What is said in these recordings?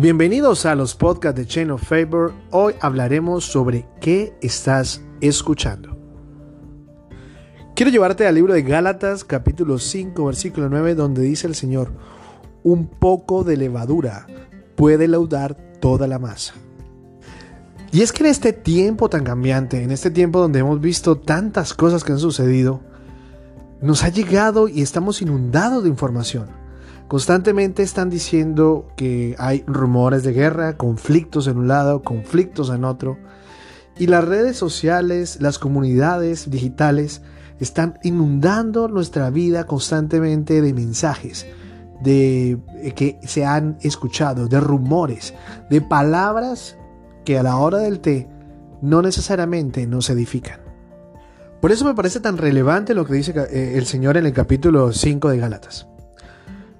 Bienvenidos a los podcasts de Chain of Favor. Hoy hablaremos sobre qué estás escuchando. Quiero llevarte al libro de Gálatas capítulo 5 versículo 9 donde dice el Señor, un poco de levadura puede laudar toda la masa. Y es que en este tiempo tan cambiante, en este tiempo donde hemos visto tantas cosas que han sucedido, nos ha llegado y estamos inundados de información. Constantemente están diciendo que hay rumores de guerra, conflictos en un lado, conflictos en otro. Y las redes sociales, las comunidades digitales están inundando nuestra vida constantemente de mensajes, de eh, que se han escuchado, de rumores, de palabras que a la hora del té no necesariamente nos edifican. Por eso me parece tan relevante lo que dice eh, el Señor en el capítulo 5 de Gálatas.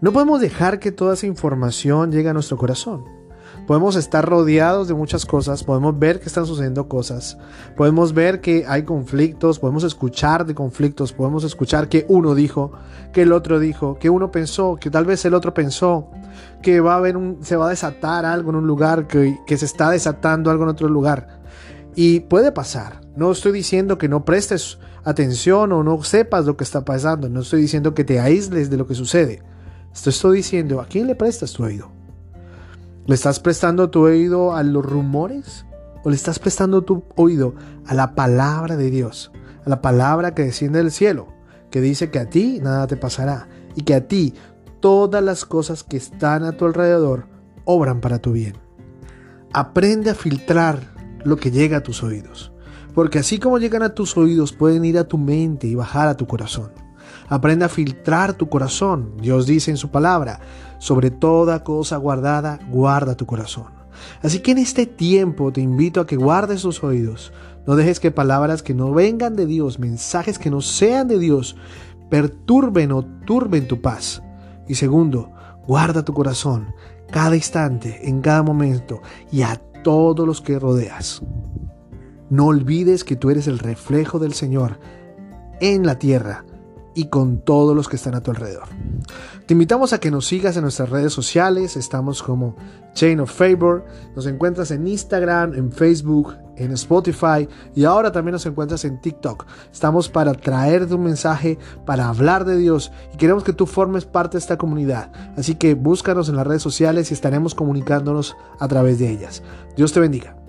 No podemos dejar que toda esa información llegue a nuestro corazón. Podemos estar rodeados de muchas cosas, podemos ver que están sucediendo cosas, podemos ver que hay conflictos, podemos escuchar de conflictos, podemos escuchar que uno dijo, que el otro dijo, que uno pensó, que tal vez el otro pensó, que va a haber un, se va a desatar algo en un lugar, que, que se está desatando algo en otro lugar. Y puede pasar. No estoy diciendo que no prestes atención o no sepas lo que está pasando. No estoy diciendo que te aísles de lo que sucede. Estoy diciendo, ¿a quién le prestas tu oído? ¿Le estás prestando tu oído a los rumores? ¿O le estás prestando tu oído a la palabra de Dios? A la palabra que desciende del cielo, que dice que a ti nada te pasará y que a ti todas las cosas que están a tu alrededor obran para tu bien. Aprende a filtrar lo que llega a tus oídos, porque así como llegan a tus oídos pueden ir a tu mente y bajar a tu corazón. Aprende a filtrar tu corazón. Dios dice en su palabra, sobre toda cosa guardada, guarda tu corazón. Así que en este tiempo te invito a que guardes tus oídos. No dejes que palabras que no vengan de Dios, mensajes que no sean de Dios, perturben o turben tu paz. Y segundo, guarda tu corazón cada instante, en cada momento y a todos los que rodeas. No olvides que tú eres el reflejo del Señor en la tierra y con todos los que están a tu alrededor. Te invitamos a que nos sigas en nuestras redes sociales, estamos como Chain of Favor, nos encuentras en Instagram, en Facebook, en Spotify y ahora también nos encuentras en TikTok. Estamos para traerte un mensaje, para hablar de Dios y queremos que tú formes parte de esta comunidad. Así que búscanos en las redes sociales y estaremos comunicándonos a través de ellas. Dios te bendiga.